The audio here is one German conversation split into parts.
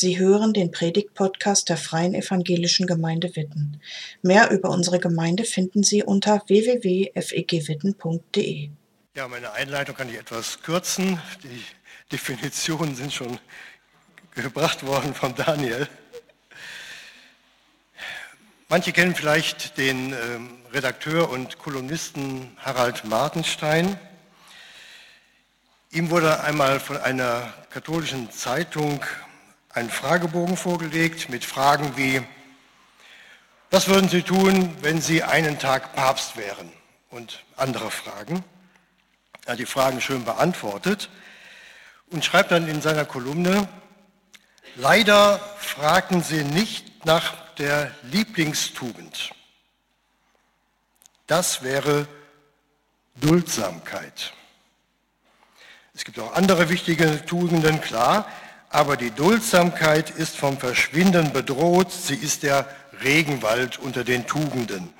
Sie hören den Predigt-Podcast der Freien Evangelischen Gemeinde Witten. Mehr über unsere Gemeinde finden Sie unter www.fegwitten.de. Ja, meine Einleitung kann ich etwas kürzen. Die Definitionen sind schon gebracht worden von Daniel. Manche kennen vielleicht den ähm, Redakteur und Kolumnisten Harald Martenstein. Ihm wurde einmal von einer katholischen Zeitung ein Fragebogen vorgelegt mit Fragen wie, was würden Sie tun, wenn Sie einen Tag Papst wären? Und andere Fragen. Er hat die Fragen schön beantwortet und schreibt dann in seiner Kolumne, leider fragten Sie nicht nach der Lieblingstugend. Das wäre Duldsamkeit. Es gibt auch andere wichtige Tugenden, klar, aber die Duldsamkeit ist vom Verschwinden bedroht. Sie ist der Regenwald unter den Tugenden.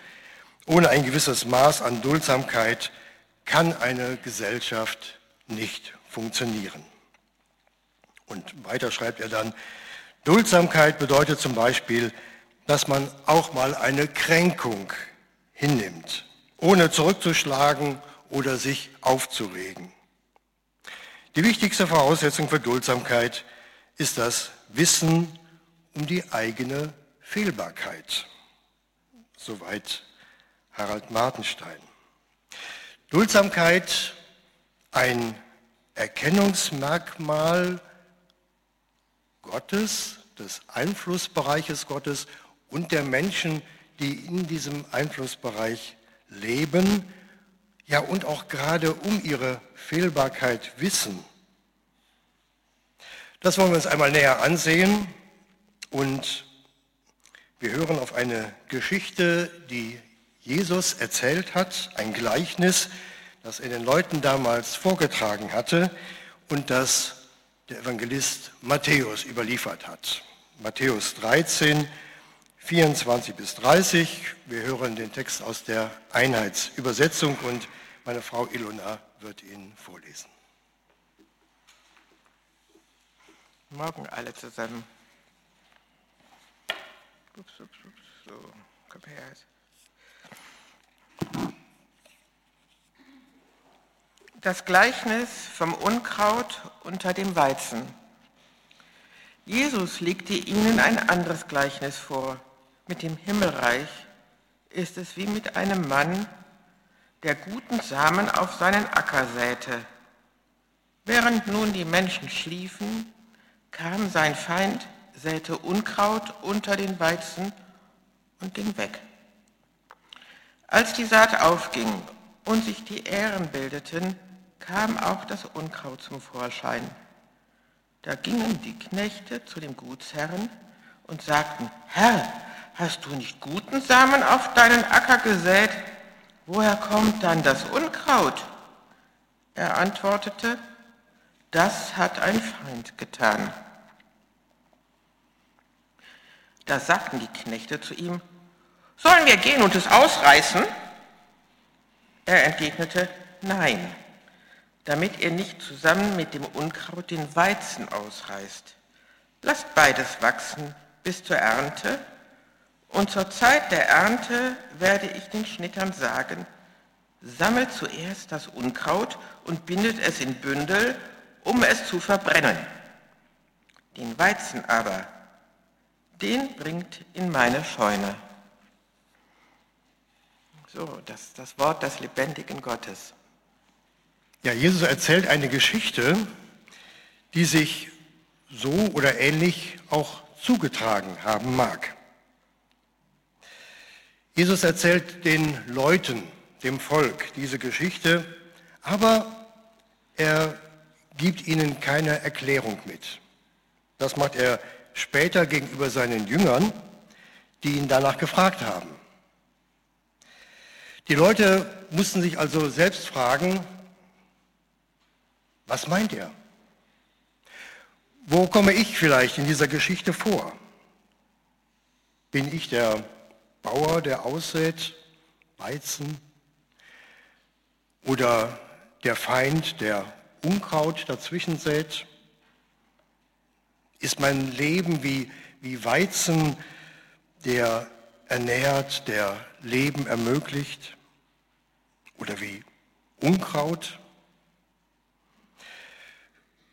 Ohne ein gewisses Maß an Duldsamkeit kann eine Gesellschaft nicht funktionieren. Und weiter schreibt er dann, Duldsamkeit bedeutet zum Beispiel, dass man auch mal eine Kränkung hinnimmt, ohne zurückzuschlagen oder sich aufzuregen. Die wichtigste Voraussetzung für Duldsamkeit ist das Wissen um die eigene Fehlbarkeit. Soweit Harald Martenstein. Duldsamkeit, ein Erkennungsmerkmal Gottes, des Einflussbereiches Gottes und der Menschen, die in diesem Einflussbereich leben, ja und auch gerade um ihre Fehlbarkeit wissen. Das wollen wir uns einmal näher ansehen und wir hören auf eine Geschichte, die Jesus erzählt hat, ein Gleichnis, das er den Leuten damals vorgetragen hatte und das der Evangelist Matthäus überliefert hat. Matthäus 13, 24 bis 30. Wir hören den Text aus der Einheitsübersetzung und meine Frau Ilona wird ihn vorlesen. Morgen alle zusammen. Ups, ups, ups. So, komm her. Das Gleichnis vom Unkraut unter dem Weizen. Jesus legte ihnen ein anderes Gleichnis vor. Mit dem Himmelreich ist es wie mit einem Mann, der guten Samen auf seinen Acker säte. Während nun die Menschen schliefen, kam sein Feind, säte Unkraut unter den Weizen und ging weg. Als die Saat aufging und sich die Ähren bildeten, kam auch das Unkraut zum Vorschein. Da gingen die Knechte zu dem Gutsherrn und sagten, Herr, hast du nicht guten Samen auf deinen Acker gesät? woher kommt dann das Unkraut? Er antwortete, das hat ein Feind getan. Da sagten die Knechte zu ihm, sollen wir gehen und es ausreißen? Er entgegnete, nein, damit ihr nicht zusammen mit dem Unkraut den Weizen ausreißt. Lasst beides wachsen bis zur Ernte, und zur Zeit der Ernte werde ich den Schnittern sagen, sammelt zuerst das Unkraut und bindet es in Bündel, um es zu verbrennen. Den Weizen aber, den bringt in meine Scheune. So, das ist das Wort des lebendigen Gottes. Ja, Jesus erzählt eine Geschichte, die sich so oder ähnlich auch zugetragen haben mag. Jesus erzählt den Leuten, dem Volk diese Geschichte, aber er gibt ihnen keine Erklärung mit. Das macht er später gegenüber seinen Jüngern, die ihn danach gefragt haben. Die Leute mussten sich also selbst fragen, was meint er? Wo komme ich vielleicht in dieser Geschichte vor? Bin ich der Bauer, der aussät, Weizen, oder der Feind, der Unkraut dazwischen sät. Ist mein Leben wie, wie Weizen, der ernährt, der Leben ermöglicht? Oder wie Unkraut?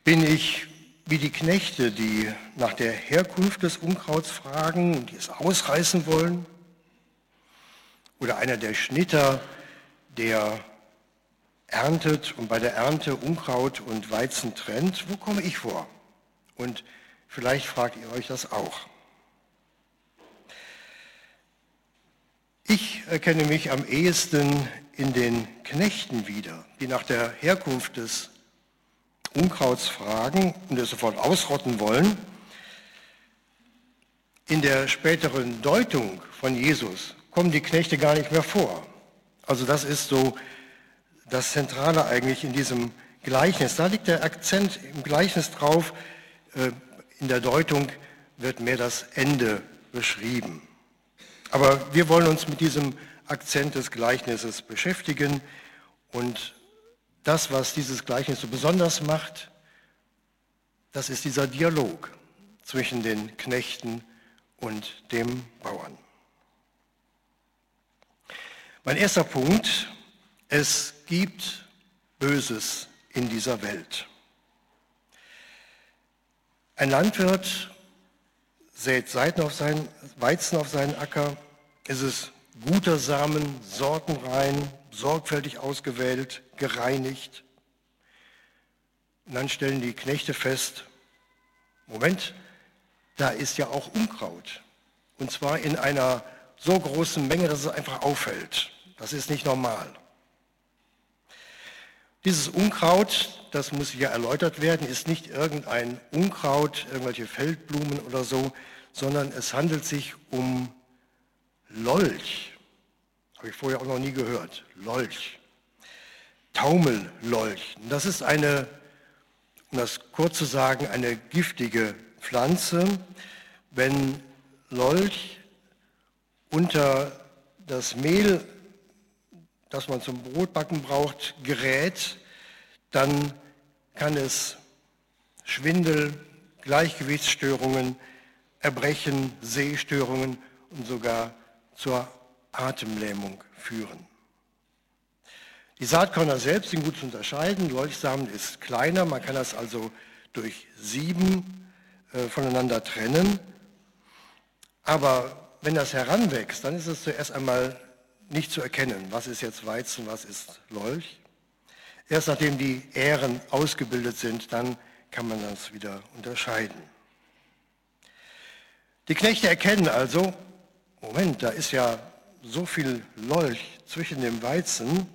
Bin ich wie die Knechte, die nach der Herkunft des Unkrauts fragen und die es ausreißen wollen? Oder einer der Schnitter, der erntet und bei der Ernte Unkraut und Weizen trennt? Wo komme ich vor? Und vielleicht fragt ihr euch das auch. Ich erkenne mich am ehesten in den Knechten wieder, die nach der Herkunft des Unkrauts fragen und es sofort ausrotten wollen. In der späteren Deutung von Jesus kommen die Knechte gar nicht mehr vor. Also das ist so das Zentrale eigentlich in diesem Gleichnis. Da liegt der Akzent im Gleichnis drauf. Äh, in der Deutung wird mehr das Ende beschrieben. Aber wir wollen uns mit diesem Akzent des Gleichnisses beschäftigen und das, was dieses Gleichnis so besonders macht, das ist dieser Dialog zwischen den Knechten und dem Bauern. Mein erster Punkt, es gibt Böses in dieser Welt. Ein Landwirt sät Seiten auf seinen, Weizen auf seinen Acker. Es ist guter Samen, sortenrein, sorgfältig ausgewählt, gereinigt. Und dann stellen die Knechte fest, Moment, da ist ja auch Unkraut. Und zwar in einer so großen Menge, dass es einfach auffällt. Das ist nicht normal. Dieses Unkraut, das muss ja erläutert werden, ist nicht irgendein Unkraut, irgendwelche Feldblumen oder so, sondern es handelt sich um Lolch. Habe ich vorher auch noch nie gehört. Lolch. Taumellolch. Das ist eine, um das kurz zu sagen, eine giftige Pflanze. Wenn Lolch unter das Mehl, das man zum Brotbacken braucht, gerät, dann kann es Schwindel, Gleichgewichtsstörungen, Erbrechen, Sehstörungen und sogar zur Atemlähmung führen. Die Saatkörner selbst sind gut zu unterscheiden. Leuchtsamen ist kleiner, man kann das also durch sieben äh, voneinander trennen. Aber wenn das heranwächst, dann ist es zuerst einmal nicht zu erkennen, was ist jetzt Weizen, was ist Lolch. Erst nachdem die Ähren ausgebildet sind, dann kann man das wieder unterscheiden. Die Knechte erkennen also, Moment, da ist ja so viel Lolch zwischen dem Weizen.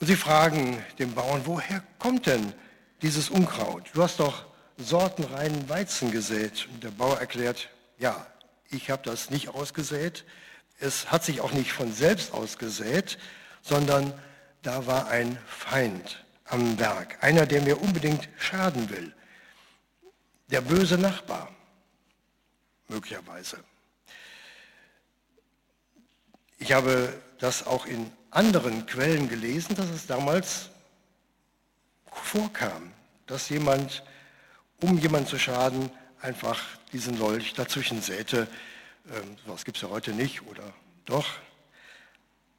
Und sie fragen den Bauern, woher kommt denn dieses Unkraut? Du hast doch sortenreinen Weizen gesät. Und der Bauer erklärt, ja, ich habe das nicht ausgesät. Es hat sich auch nicht von selbst ausgesät, sondern da war ein Feind am Werk. Einer, der mir unbedingt schaden will. Der böse Nachbar, möglicherweise. Ich habe das auch in anderen Quellen gelesen, dass es damals vorkam, dass jemand, um jemanden zu schaden, einfach diesen Dolch dazwischen säte. Ähm, sowas gibt es ja heute nicht, oder doch,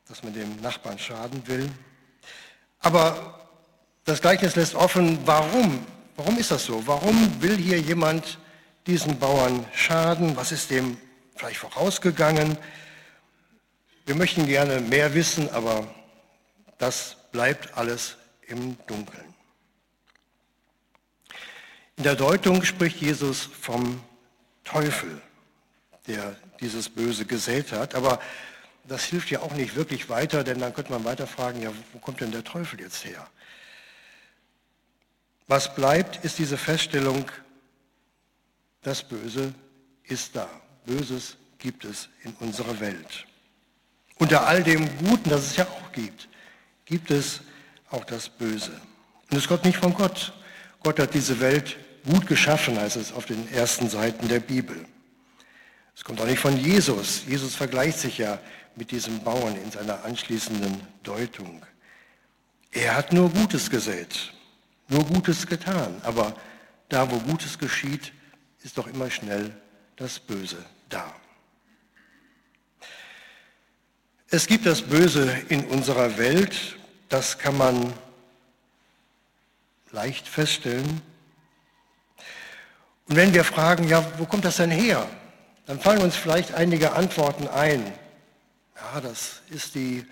dass man dem Nachbarn schaden will. Aber das Gleichnis lässt offen, warum? Warum ist das so? Warum will hier jemand diesen Bauern schaden? Was ist dem vielleicht vorausgegangen? Wir möchten gerne mehr wissen, aber das bleibt alles im Dunkeln. In der Deutung spricht Jesus vom Teufel, der dieses Böse gesät hat. Aber das hilft ja auch nicht wirklich weiter, denn dann könnte man weiter fragen, ja, wo kommt denn der Teufel jetzt her? Was bleibt, ist diese Feststellung, das Böse ist da. Böses gibt es in unserer Welt. Unter all dem Guten, das es ja auch gibt, gibt es auch das Böse. Und es kommt nicht von Gott. Gott hat diese Welt gut geschaffen, heißt es auf den ersten Seiten der Bibel. Es kommt auch nicht von Jesus. Jesus vergleicht sich ja mit diesem Bauern in seiner anschließenden Deutung. Er hat nur Gutes gesät, nur Gutes getan. Aber da, wo Gutes geschieht, ist doch immer schnell das Böse da. Es gibt das Böse in unserer Welt, das kann man leicht feststellen. Und wenn wir fragen, ja, wo kommt das denn her? Dann fallen uns vielleicht einige Antworten ein. Ja, das ist die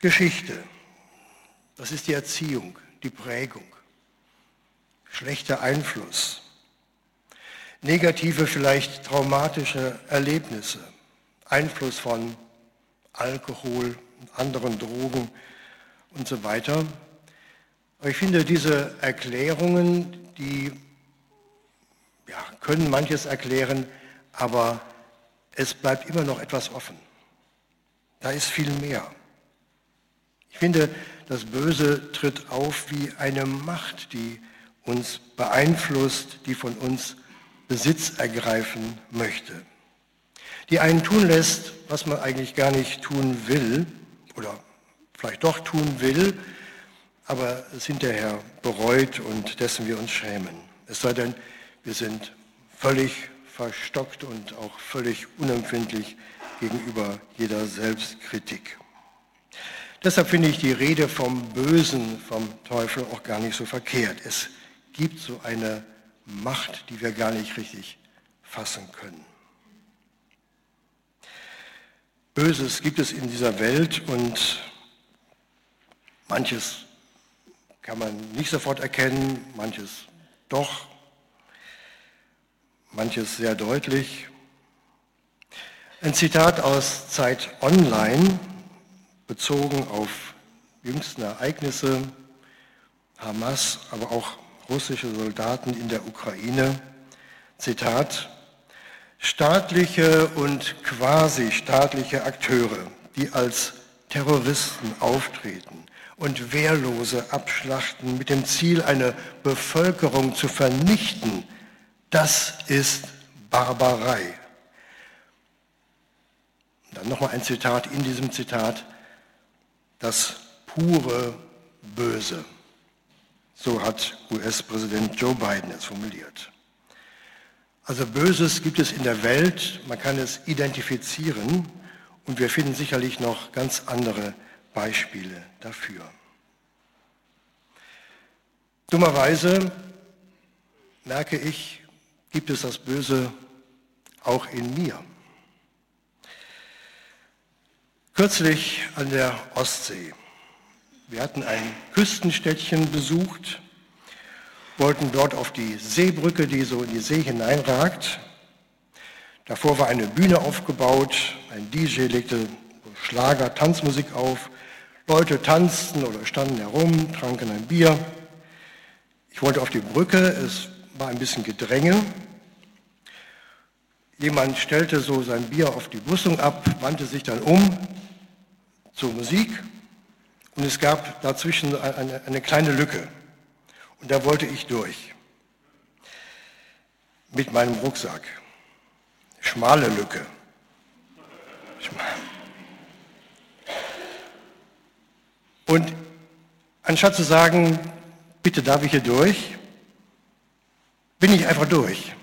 Geschichte, das ist die Erziehung, die Prägung, schlechter Einfluss, negative, vielleicht traumatische Erlebnisse, Einfluss von Alkohol und anderen Drogen und so weiter. Aber ich finde, diese Erklärungen, die ja, können manches erklären, aber es bleibt immer noch etwas offen. Da ist viel mehr. Ich finde, das Böse tritt auf wie eine Macht, die uns beeinflusst, die von uns Besitz ergreifen möchte. Die einen tun lässt, was man eigentlich gar nicht tun will oder vielleicht doch tun will, aber es hinterher bereut und dessen wir uns schämen. Es sei denn, wir sind völlig verstockt und auch völlig unempfindlich gegenüber jeder Selbstkritik. Deshalb finde ich die Rede vom Bösen, vom Teufel auch gar nicht so verkehrt. Es gibt so eine Macht, die wir gar nicht richtig fassen können. Böses gibt es in dieser Welt und manches kann man nicht sofort erkennen, manches doch, manches sehr deutlich. Ein Zitat aus Zeit Online, bezogen auf jüngsten Ereignisse, Hamas, aber auch russische Soldaten in der Ukraine. Zitat, staatliche und quasi staatliche Akteure, die als Terroristen auftreten, und Wehrlose abschlachten mit dem Ziel, eine Bevölkerung zu vernichten, das ist Barbarei. Dann nochmal ein Zitat in diesem Zitat, das pure Böse. So hat US-Präsident Joe Biden es formuliert. Also Böses gibt es in der Welt, man kann es identifizieren und wir finden sicherlich noch ganz andere Beispiele dafür. Dummerweise merke ich, gibt es das Böse auch in mir. Kürzlich an der Ostsee. Wir hatten ein Küstenstädtchen besucht, wollten dort auf die Seebrücke, die so in die See hineinragt. Davor war eine Bühne aufgebaut, ein DJ legte Schlager, Tanzmusik auf, Leute tanzten oder standen herum, tranken ein Bier. Ich wollte auf die Brücke, es war ein bisschen Gedränge. Jemand stellte so sein Bier auf die Brüstung ab, wandte sich dann um zur Musik und es gab dazwischen eine, eine kleine Lücke. Und da wollte ich durch mit meinem Rucksack. Schmale Lücke. Und anstatt zu sagen, bitte darf ich hier durch, bin ich einfach durch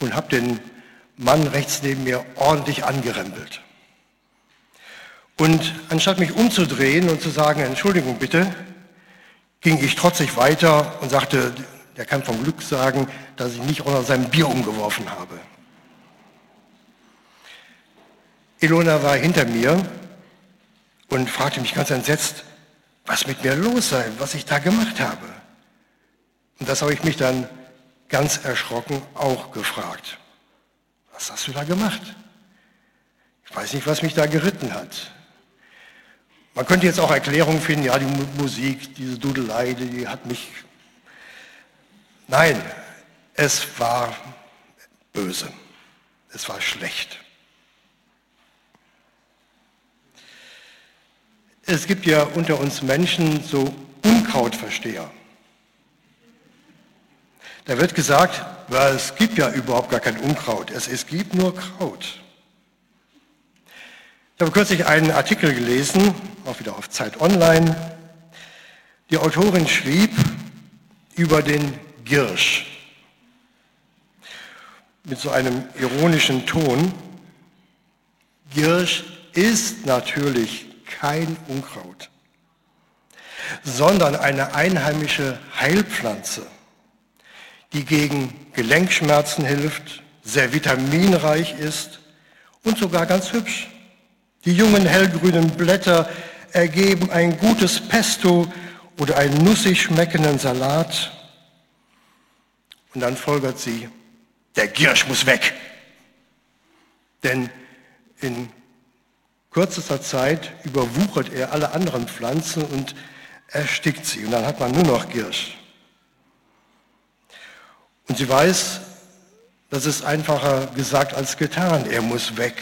und habe den Mann rechts neben mir ordentlich angerempelt. Und anstatt mich umzudrehen und zu sagen, Entschuldigung bitte, ging ich trotzig weiter und sagte, der kann vom Glück sagen, dass ich nicht auch noch sein Bier umgeworfen habe. Ilona war hinter mir und fragte mich ganz entsetzt, was mit mir los sei, was ich da gemacht habe. Und das habe ich mich dann ganz erschrocken auch gefragt. Was hast du da gemacht? Ich weiß nicht, was mich da geritten hat. Man könnte jetzt auch Erklärungen finden, ja, die Musik, diese Dudelei, die hat mich... Nein, es war böse. Es war schlecht. Es gibt ja unter uns Menschen so Unkrautversteher. Da wird gesagt, ja, es gibt ja überhaupt gar kein Unkraut, es, es gibt nur Kraut. Ich habe kürzlich einen Artikel gelesen, auch wieder auf Zeit Online. Die Autorin schrieb über den Girsch. mit so einem ironischen Ton, Girsch ist natürlich kein Unkraut, sondern eine einheimische Heilpflanze, die gegen Gelenkschmerzen hilft, sehr vitaminreich ist und sogar ganz hübsch. Die jungen hellgrünen Blätter ergeben ein gutes Pesto oder einen nussig schmeckenden Salat. Und dann folgert sie, der Giersch muss weg. Denn in kürzester Zeit überwuchert er alle anderen Pflanzen und erstickt sie. Und dann hat man nur noch Giersch. Und sie weiß, das ist einfacher gesagt als getan. Er muss weg,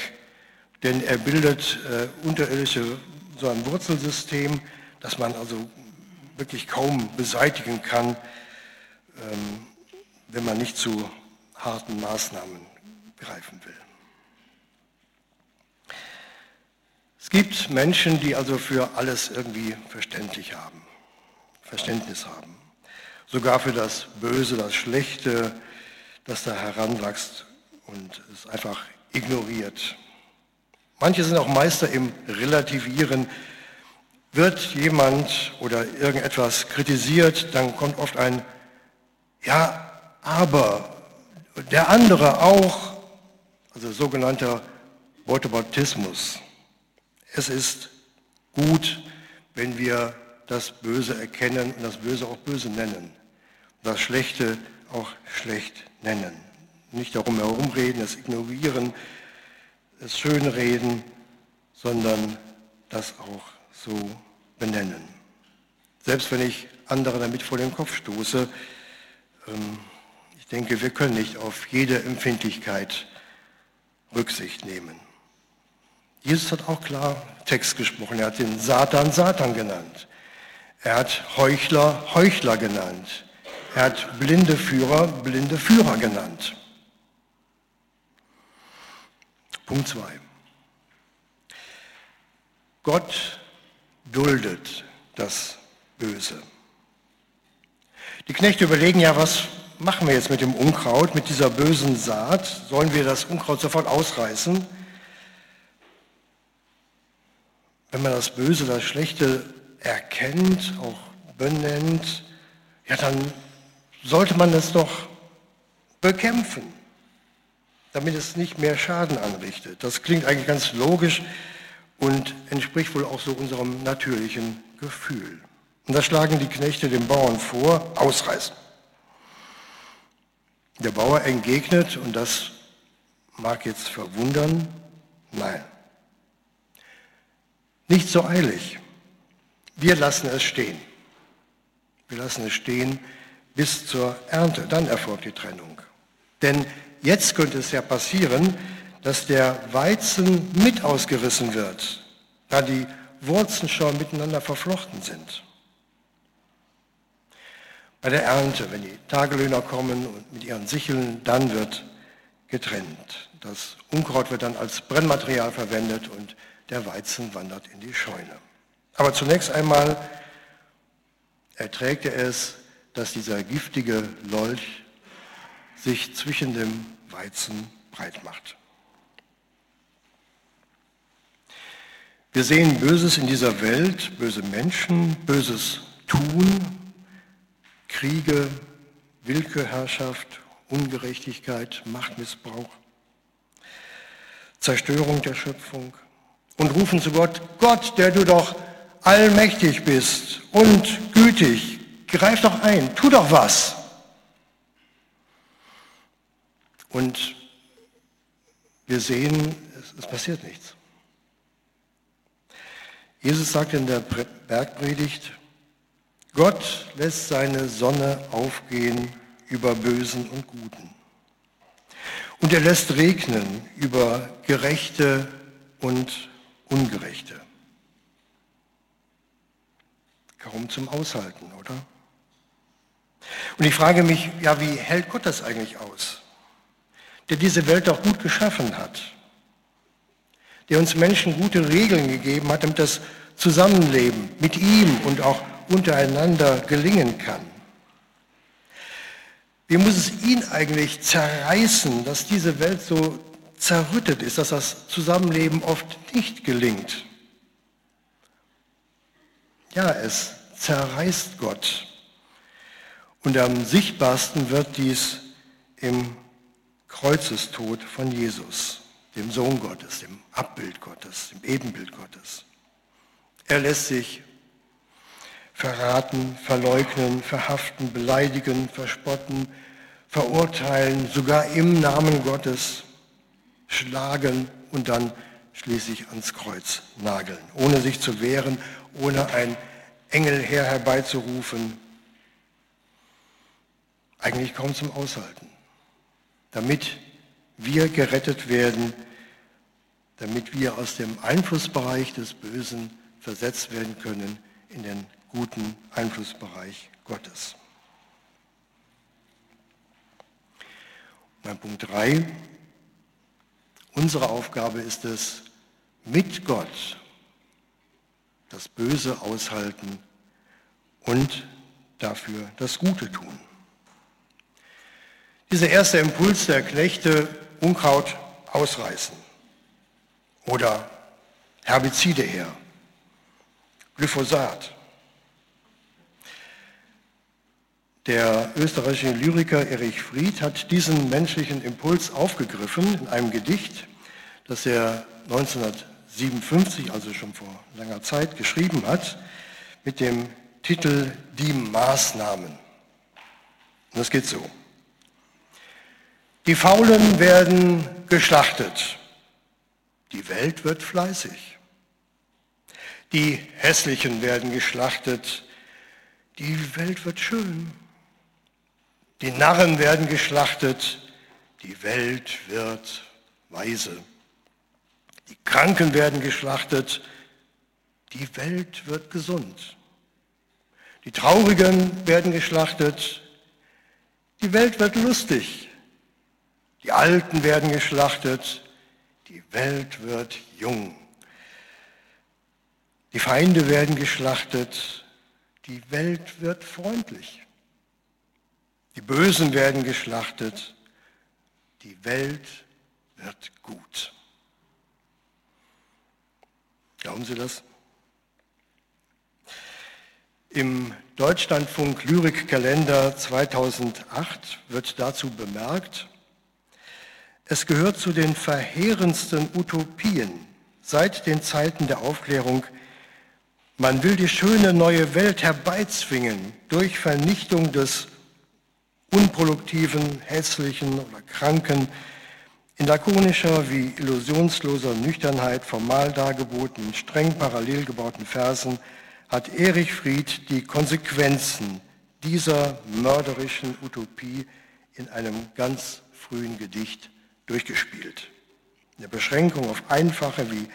denn er bildet äh, unterirdische so ein Wurzelsystem, das man also wirklich kaum beseitigen kann, ähm, wenn man nicht zu harten Maßnahmen greifen will. Es gibt Menschen, die also für alles irgendwie verständlich haben, Verständnis haben. Sogar für das Böse, das Schlechte, das da heranwächst und es einfach ignoriert. Manche sind auch Meister im Relativieren. Wird jemand oder irgendetwas kritisiert, dann kommt oft ein Ja, aber der andere auch, also sogenannter Whataboutismus. Es ist gut, wenn wir das Böse erkennen und das Böse auch böse nennen, das Schlechte auch schlecht nennen. Nicht darum herumreden, es ignorieren, es schönreden, sondern das auch so benennen. Selbst wenn ich andere damit vor den Kopf stoße, ähm, ich denke, wir können nicht auf jede Empfindlichkeit Rücksicht nehmen. Jesus hat auch klar Text gesprochen. Er hat den Satan Satan genannt. Er hat Heuchler Heuchler genannt. Er hat blinde Führer blinde Führer genannt. Punkt 2. Gott duldet das Böse. Die Knechte überlegen ja, was machen wir jetzt mit dem Unkraut, mit dieser bösen Saat? Sollen wir das Unkraut sofort ausreißen? Wenn man das Böse, das Schlechte erkennt, auch benennt, ja, dann sollte man es doch bekämpfen, damit es nicht mehr Schaden anrichtet. Das klingt eigentlich ganz logisch und entspricht wohl auch so unserem natürlichen Gefühl. Und da schlagen die Knechte dem Bauern vor, ausreißen. Der Bauer entgegnet, und das mag jetzt verwundern, nein, nicht so eilig. Wir lassen es stehen. Wir lassen es stehen bis zur Ernte, dann erfolgt die Trennung. Denn jetzt könnte es ja passieren, dass der Weizen mit ausgerissen wird, da die Wurzeln schon miteinander verflochten sind. Bei der Ernte, wenn die Tagelöhner kommen und mit ihren Sicheln, dann wird getrennt. Das Unkraut wird dann als Brennmaterial verwendet und der Weizen wandert in die Scheune. Aber zunächst einmal erträgt er es, dass dieser giftige Lolch sich zwischen dem Weizen breit macht. Wir sehen Böses in dieser Welt, böse Menschen, böses Tun, Kriege, Willkürherrschaft, Ungerechtigkeit, Machtmissbrauch, Zerstörung der Schöpfung und rufen zu Gott, Gott, der du doch allmächtig bist und gütig, greif doch ein, tu doch was. Und wir sehen, es, passiert nichts. Jesus sagt in der Bergpredigt, Gott lässt seine Sonne aufgehen über Bösen und Guten. Und er lässt regnen über Gerechte und Ungerechte. Kaum zum Aushalten, oder? Und ich frage mich, ja, wie hält Gott das eigentlich aus? Der diese Welt doch gut geschaffen hat. Der uns Menschen gute Regeln gegeben hat, damit das Zusammenleben mit ihm und auch untereinander gelingen kann. Wie muss es ihn eigentlich zerreißen, dass diese Welt so zerrüttet ist, dass das Zusammenleben oft nicht gelingt? Ja, es zerreißt Gott. Und am sichtbarsten wird dies im Kreuzestod von Jesus, dem Sohn Gottes, dem Abbild Gottes, dem Ebenbild Gottes. Er lässt sich verraten, verleugnen, verhaften, beleidigen, verspotten, verurteilen, sogar im Namen Gottes schlagen und dann schließlich ans Kreuz nageln, ohne sich zu wehren, ohne ein Engelheer herbeizurufen. Eigentlich kaum zum Aushalten. Damit wir gerettet werden, damit wir aus dem Einflussbereich des Bösen versetzt werden können in den guten Einflussbereich Gottes. Mein Punkt 3. Unsere Aufgabe ist es, mit Gott das Böse aushalten und dafür das Gute tun. Dieser erste Impuls der Knechte, Unkraut ausreißen oder Herbizide her, Glyphosat. Der österreichische Lyriker Erich Fried hat diesen menschlichen Impuls aufgegriffen in einem Gedicht, das er 1957, also schon vor langer Zeit, geschrieben hat, mit dem Titel Die Maßnahmen. Und das geht so. Die Faulen werden geschlachtet. Die Welt wird fleißig. Die Hässlichen werden geschlachtet. Die Welt wird schön. Die Narren werden geschlachtet. Die Welt wird weise. Die Kranken werden geschlachtet. Die Welt wird gesund. Die Traurigen werden geschlachtet. Die Welt wird lustig. Die Alten werden geschlachtet, die Welt wird jung. Die Feinde werden geschlachtet, die Welt wird freundlich. Die Bösen werden geschlachtet, die Welt wird gut. Glauben Sie das? Im Deutschlandfunk Lyrikkalender 2008 wird dazu bemerkt, es gehört zu den verheerendsten Utopien seit den Zeiten der Aufklärung. Man will die schöne neue Welt herbeizwingen durch Vernichtung des unproduktiven, hässlichen oder kranken, in lakonischer wie illusionsloser Nüchternheit formal dargebotenen, streng parallel gebauten Versen hat Erich Fried die Konsequenzen dieser mörderischen Utopie in einem ganz frühen Gedicht durchgespielt. In der Beschränkung auf einfache wie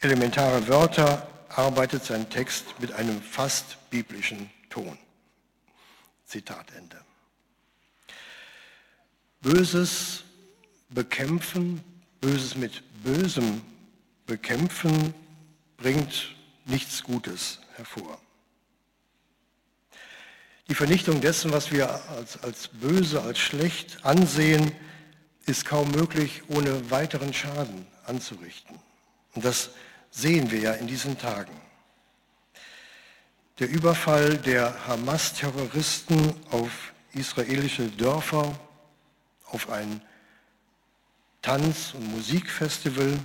elementare Wörter arbeitet sein Text mit einem fast biblischen Ton. Zitat Ende. Böses bekämpfen, Böses mit Bösem bekämpfen, bringt nichts Gutes hervor. Die Vernichtung dessen, was wir als, als böse, als schlecht ansehen, ist kaum möglich, ohne weiteren Schaden anzurichten. Und das sehen wir ja in diesen Tagen. Der Überfall der Hamas-Terroristen auf israelische Dörfer, auf ein Tanz- und Musikfestival,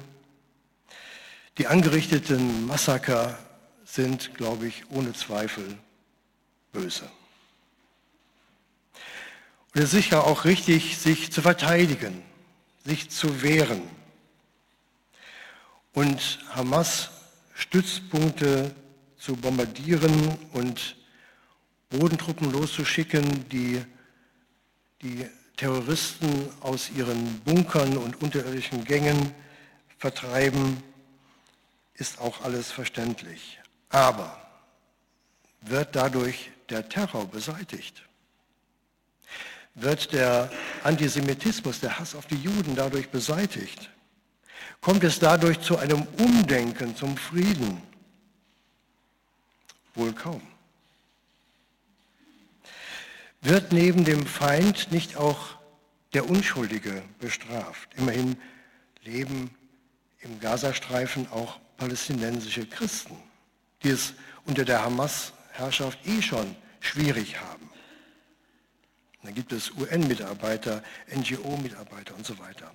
die angerichteten Massaker sind, glaube ich, ohne Zweifel böse. Und es ist sicher auch richtig, sich zu verteidigen, sich zu wehren und Hamas Stützpunkte zu bombardieren und Bodentruppen loszuschicken, die die Terroristen aus ihren Bunkern und unterirdischen Gängen vertreiben, ist auch alles verständlich. Aber wird dadurch der Terror beseitigt? Wird der Antisemitismus, der Hass auf die Juden dadurch beseitigt? Kommt es dadurch zu einem Umdenken zum Frieden? Wohl kaum. Wird neben dem Feind nicht auch der Unschuldige bestraft? Immerhin leben im Gazastreifen auch palästinensische Christen, die es unter der Hamas-Herrschaft eh schon schwierig haben. Dann gibt es UN-Mitarbeiter, NGO-Mitarbeiter und so weiter.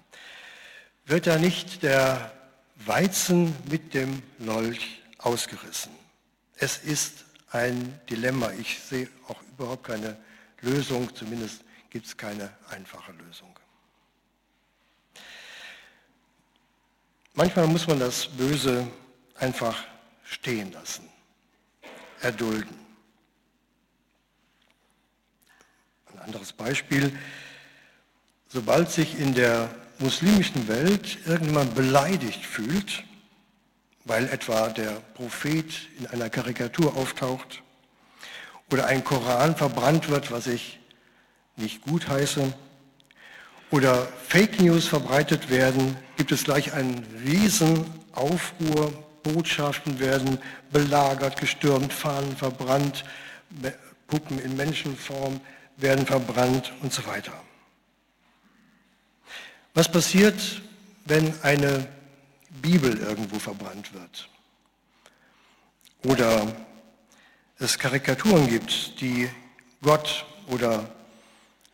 Wird da nicht der Weizen mit dem Lolch ausgerissen? Es ist ein Dilemma. Ich sehe auch überhaupt keine Lösung, zumindest gibt es keine einfache Lösung. Manchmal muss man das Böse einfach stehen lassen, erdulden. Ein anderes Beispiel, sobald sich in der muslimischen Welt irgendjemand beleidigt fühlt, weil etwa der Prophet in einer Karikatur auftaucht oder ein Koran verbrannt wird, was ich nicht gut heiße, oder Fake News verbreitet werden, gibt es gleich einen Riesenaufruhr, Botschaften werden belagert, gestürmt, Fahnen verbrannt, Puppen in Menschenform werden verbrannt und so weiter. Was passiert, wenn eine Bibel irgendwo verbrannt wird? Oder es Karikaturen gibt, die Gott oder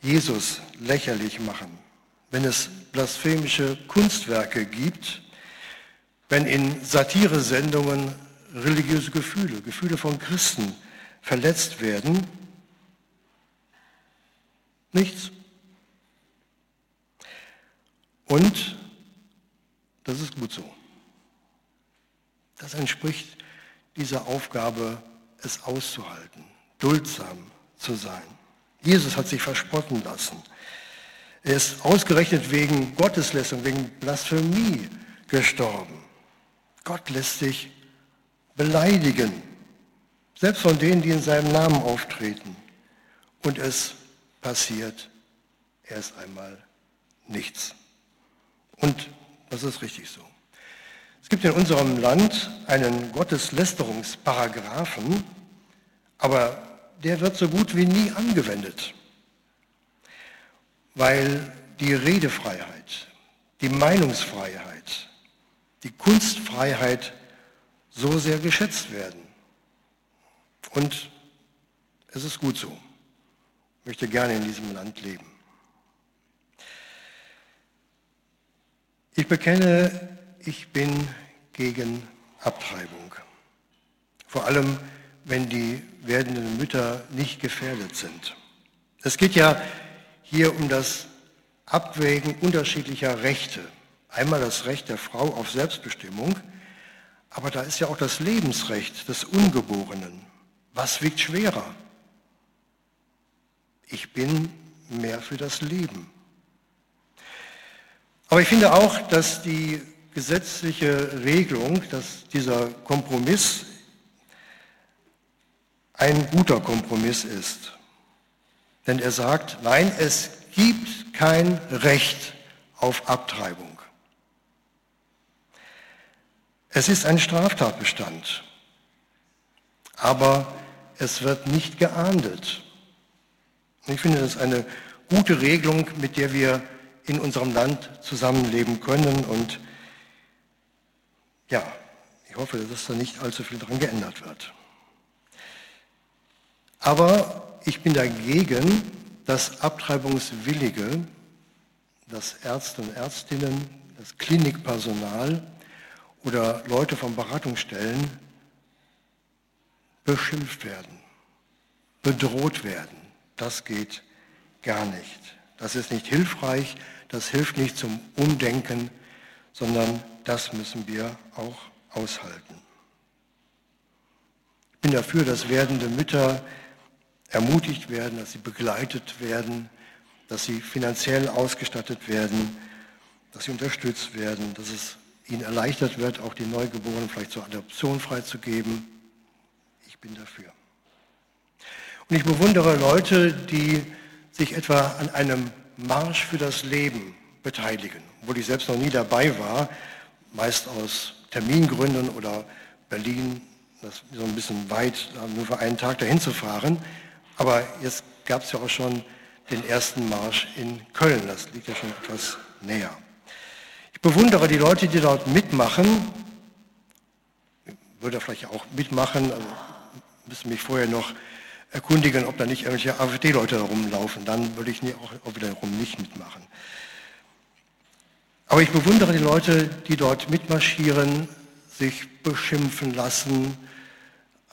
Jesus lächerlich machen? wenn es blasphemische Kunstwerke gibt, wenn in Satiresendungen religiöse Gefühle, Gefühle von Christen verletzt werden? Nichts. Und das ist gut so. Das entspricht dieser Aufgabe, es auszuhalten, duldsam zu sein. Jesus hat sich verspotten lassen. Er ist ausgerechnet wegen Gotteslästerung, wegen Blasphemie gestorben. Gott lässt sich beleidigen, selbst von denen, die in seinem Namen auftreten. Und es passiert erst einmal nichts. Und das ist richtig so. Es gibt in unserem Land einen Gotteslästerungsparagraphen, aber der wird so gut wie nie angewendet weil die Redefreiheit, die Meinungsfreiheit, die Kunstfreiheit so sehr geschätzt werden. Und es ist gut so. Ich möchte gerne in diesem Land leben. Ich bekenne, ich bin gegen Abtreibung. Vor allem, wenn die werdenden Mütter nicht gefährdet sind. Es geht ja hier um das Abwägen unterschiedlicher Rechte. Einmal das Recht der Frau auf Selbstbestimmung, aber da ist ja auch das Lebensrecht des Ungeborenen. Was wiegt schwerer? Ich bin mehr für das Leben. Aber ich finde auch, dass die gesetzliche Regelung, dass dieser Kompromiss ein guter Kompromiss ist. Denn er sagt, nein, es gibt kein Recht auf Abtreibung. Es ist ein Straftatbestand, aber es wird nicht geahndet. Ich finde das eine gute Regelung, mit der wir in unserem Land zusammenleben können. Und ja, ich hoffe, dass da nicht allzu viel dran geändert wird. Aber ich bin dagegen, dass Abtreibungswillige, dass Ärzte und Ärztinnen, das Klinikpersonal oder Leute von Beratungsstellen beschimpft werden, bedroht werden. Das geht gar nicht. Das ist nicht hilfreich, das hilft nicht zum Umdenken, sondern das müssen wir auch aushalten. Ich bin dafür, dass werdende Mütter ermutigt werden, dass sie begleitet werden, dass sie finanziell ausgestattet werden, dass sie unterstützt werden, dass es ihnen erleichtert wird, auch die Neugeborenen vielleicht zur Adoption freizugeben. Ich bin dafür. Und ich bewundere Leute, die sich etwa an einem Marsch für das Leben beteiligen, obwohl ich selbst noch nie dabei war, meist aus Termingründen oder Berlin, das ist so ein bisschen weit, nur für einen Tag dahin zu fahren. Aber jetzt gab es ja auch schon den ersten Marsch in Köln. Das liegt ja schon etwas näher. Ich bewundere die Leute, die dort mitmachen. Ich würde vielleicht auch mitmachen, also müssen mich vorher noch erkundigen, ob da nicht irgendwelche AfD-Leute rumlaufen. Dann würde ich auch, auch wiederum nicht mitmachen. Aber ich bewundere die Leute, die dort mitmarschieren, sich beschimpfen lassen,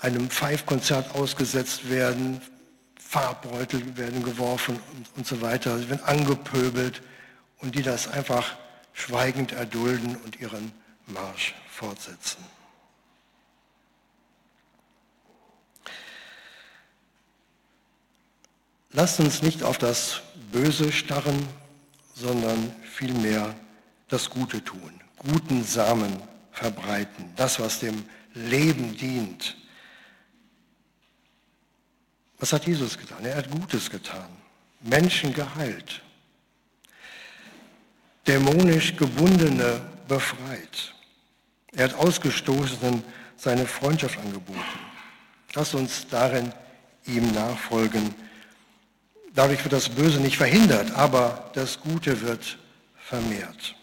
einem Pfeifkonzert ausgesetzt werden, Farbbeutel werden geworfen und, und so weiter. Sie werden angepöbelt und die das einfach schweigend erdulden und ihren Marsch fortsetzen. Lasst uns nicht auf das Böse starren, sondern vielmehr das Gute tun, guten Samen verbreiten, das, was dem Leben dient. Was hat Jesus getan? Er hat Gutes getan, Menschen geheilt, dämonisch Gebundene befreit. Er hat Ausgestoßenen seine Freundschaft angeboten. Lass uns darin ihm nachfolgen Dadurch wird das Böse nicht verhindert, aber das Gute wird vermehrt.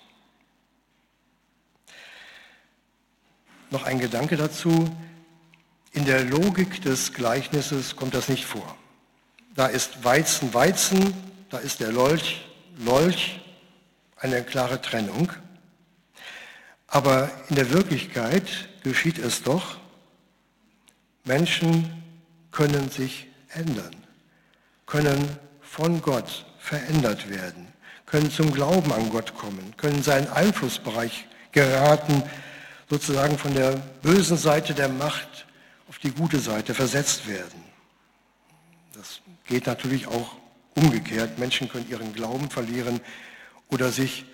Noch ein Gedanke dazu. In der Logik des Gleichnisses kommt das nicht vor. Da ist Weizen Weizen, da ist der Lolch Lolch, eine klare Trennung. Aber in der Wirklichkeit geschieht es doch, Menschen können sich ändern können von Gott verändert werden, können zum Glauben an Gott kommen, können seinen Einflussbereich geraten, sozusagen von der bösen Seite der Macht auf die gute Seite versetzt werden. Das geht natürlich auch umgekehrt. Menschen können ihren Glauben verlieren oder sich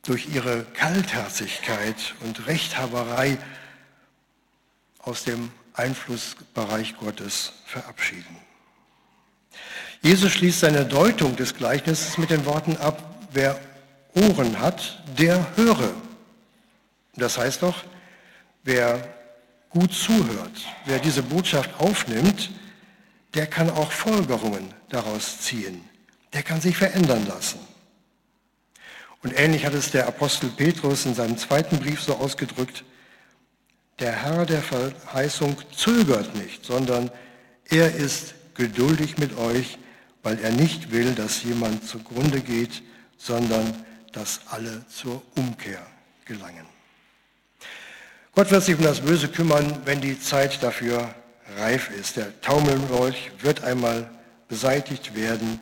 durch ihre Kaltherzigkeit und Rechthaberei aus dem Einflussbereich Gottes verabschieden. Jesus schließt seine Deutung des Gleichnisses mit den Worten ab, wer Ohren hat, der höre. Das heißt doch, wer gut zuhört, wer diese Botschaft aufnimmt, der kann auch Folgerungen daraus ziehen. Der kann sich verändern lassen. Und ähnlich hat es der Apostel Petrus in seinem zweiten Brief so ausgedrückt, der Herr der Verheißung zögert nicht, sondern er ist geduldig mit euch, weil er nicht will, dass jemand zugrunde geht, sondern dass alle zur Umkehr gelangen. Gott wird sich um das Böse kümmern, wenn die Zeit dafür reif ist. Der Taumelwolch wird einmal beseitigt werden.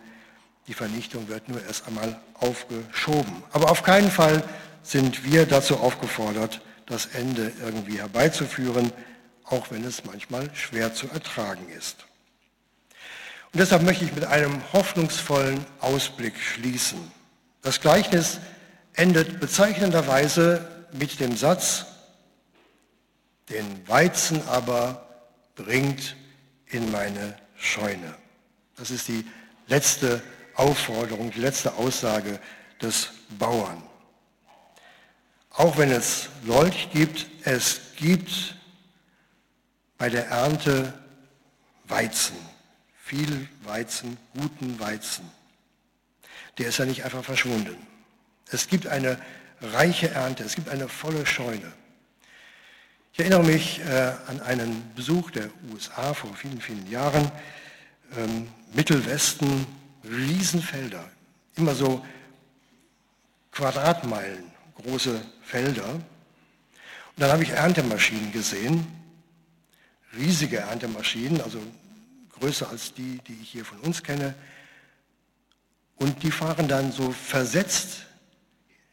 Die Vernichtung wird nur erst einmal aufgeschoben. Aber auf keinen Fall sind wir dazu aufgefordert, das Ende irgendwie herbeizuführen, auch wenn es manchmal schwer zu ertragen ist. Und deshalb möchte ich mit einem hoffnungsvollen Ausblick schließen. Das Gleichnis endet bezeichnenderweise mit dem Satz, den Weizen aber bringt in meine Scheune. Das ist die letzte Aufforderung, die letzte Aussage des Bauern. Auch wenn es Lolch gibt, es gibt bei der Ernte Weizen viel Weizen, guten Weizen. Der ist ja nicht einfach verschwunden. Es gibt eine reiche Ernte, es gibt eine volle Scheune. Ich erinnere mich äh, an einen Besuch der USA vor vielen, vielen Jahren. Ähm, Mittelwesten, Riesenfelder, immer so Quadratmeilen große Felder. Und dann habe ich Erntemaschinen gesehen, riesige Erntemaschinen, also größer als die, die ich hier von uns kenne. Und die fahren dann so versetzt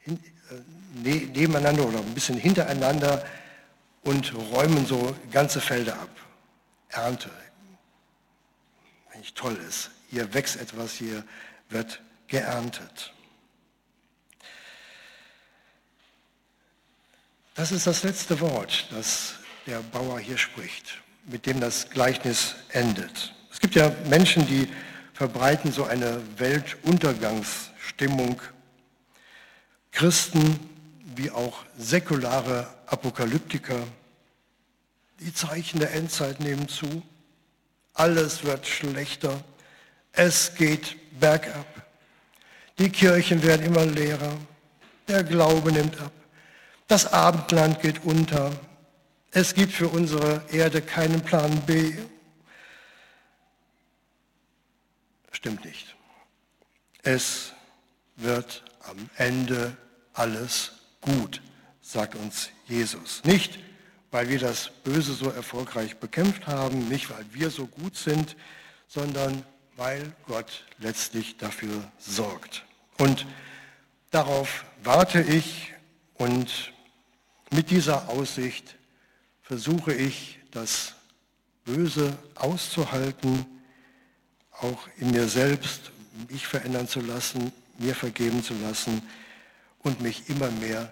hin, äh, ne, nebeneinander oder ein bisschen hintereinander und räumen so ganze Felder ab. Ernte. Eigentlich toll ist. Hier wächst etwas, hier wird geerntet. Das ist das letzte Wort, das der Bauer hier spricht, mit dem das Gleichnis endet. Es gibt ja Menschen, die verbreiten so eine Weltuntergangsstimmung. Christen wie auch säkulare Apokalyptiker. Die Zeichen der Endzeit nehmen zu. Alles wird schlechter. Es geht bergab. Die Kirchen werden immer leerer. Der Glaube nimmt ab. Das Abendland geht unter. Es gibt für unsere Erde keinen Plan B. Stimmt nicht. Es wird am Ende alles gut, sagt uns Jesus. Nicht, weil wir das Böse so erfolgreich bekämpft haben, nicht weil wir so gut sind, sondern weil Gott letztlich dafür sorgt. Und darauf warte ich und mit dieser Aussicht versuche ich, das Böse auszuhalten, auch in mir selbst, mich verändern zu lassen, mir vergeben zu lassen und mich immer mehr